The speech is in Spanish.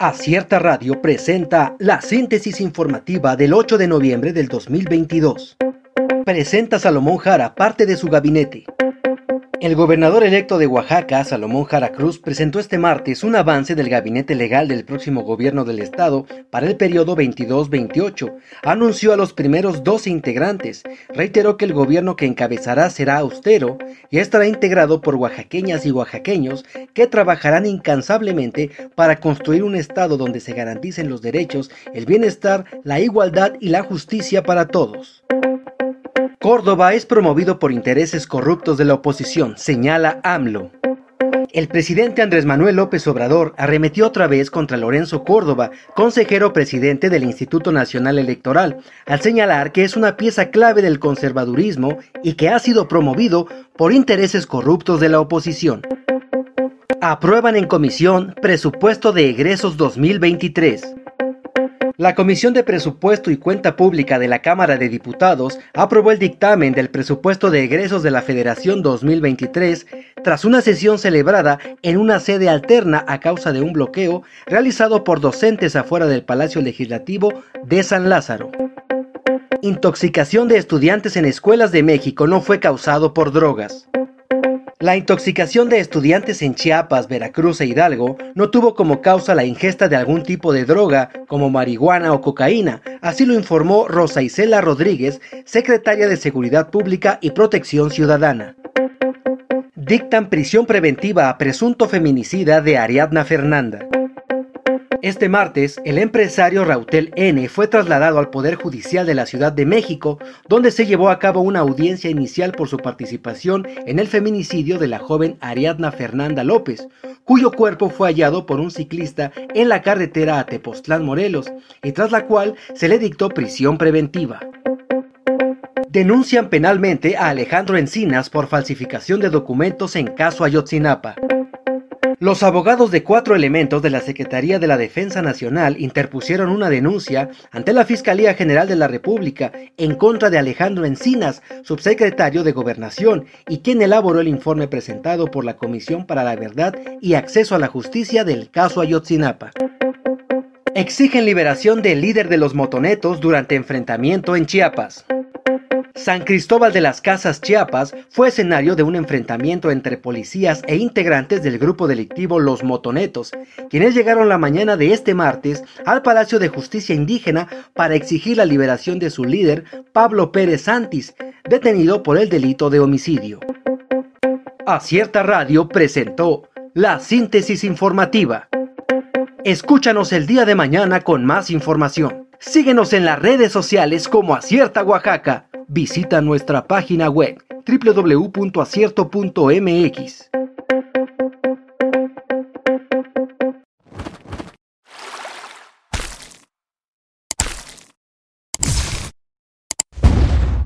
Acierta Radio presenta la síntesis informativa del 8 de noviembre del 2022. Presenta Salomón Jara parte de su gabinete. El gobernador electo de Oaxaca, Salomón Jara Cruz, presentó este martes un avance del gabinete legal del próximo gobierno del estado para el periodo 22-28. Anunció a los primeros 12 integrantes. Reiteró que el gobierno que encabezará será austero y estará integrado por oaxaqueñas y oaxaqueños que trabajarán incansablemente para construir un estado donde se garanticen los derechos, el bienestar, la igualdad y la justicia para todos. Córdoba es promovido por intereses corruptos de la oposición, señala AMLO. El presidente Andrés Manuel López Obrador arremetió otra vez contra Lorenzo Córdoba, consejero presidente del Instituto Nacional Electoral, al señalar que es una pieza clave del conservadurismo y que ha sido promovido por intereses corruptos de la oposición. Aprueban en comisión presupuesto de egresos 2023. La Comisión de Presupuesto y Cuenta Pública de la Cámara de Diputados aprobó el dictamen del presupuesto de egresos de la Federación 2023 tras una sesión celebrada en una sede alterna a causa de un bloqueo realizado por docentes afuera del Palacio Legislativo de San Lázaro. Intoxicación de estudiantes en escuelas de México no fue causado por drogas. La intoxicación de estudiantes en Chiapas, Veracruz e Hidalgo no tuvo como causa la ingesta de algún tipo de droga como marihuana o cocaína, así lo informó Rosa Isela Rodríguez, secretaria de Seguridad Pública y Protección Ciudadana. Dictan prisión preventiva a presunto feminicida de Ariadna Fernanda. Este martes, el empresario Rautel N fue trasladado al Poder Judicial de la Ciudad de México, donde se llevó a cabo una audiencia inicial por su participación en el feminicidio de la joven Ariadna Fernanda López, cuyo cuerpo fue hallado por un ciclista en la carretera a Tepoztlán, Morelos, y tras la cual se le dictó prisión preventiva. Denuncian penalmente a Alejandro Encinas por falsificación de documentos en caso Ayotzinapa. Los abogados de cuatro elementos de la Secretaría de la Defensa Nacional interpusieron una denuncia ante la Fiscalía General de la República en contra de Alejandro Encinas, subsecretario de Gobernación, y quien elaboró el informe presentado por la Comisión para la Verdad y Acceso a la Justicia del caso Ayotzinapa. Exigen liberación del líder de los motonetos durante enfrentamiento en Chiapas. San Cristóbal de las Casas Chiapas fue escenario de un enfrentamiento entre policías e integrantes del grupo delictivo Los Motonetos, quienes llegaron la mañana de este martes al Palacio de Justicia Indígena para exigir la liberación de su líder, Pablo Pérez Santis, detenido por el delito de homicidio. Acierta Radio presentó la síntesis informativa. Escúchanos el día de mañana con más información. Síguenos en las redes sociales como Acierta Oaxaca visita nuestra página web www.acierto.mx.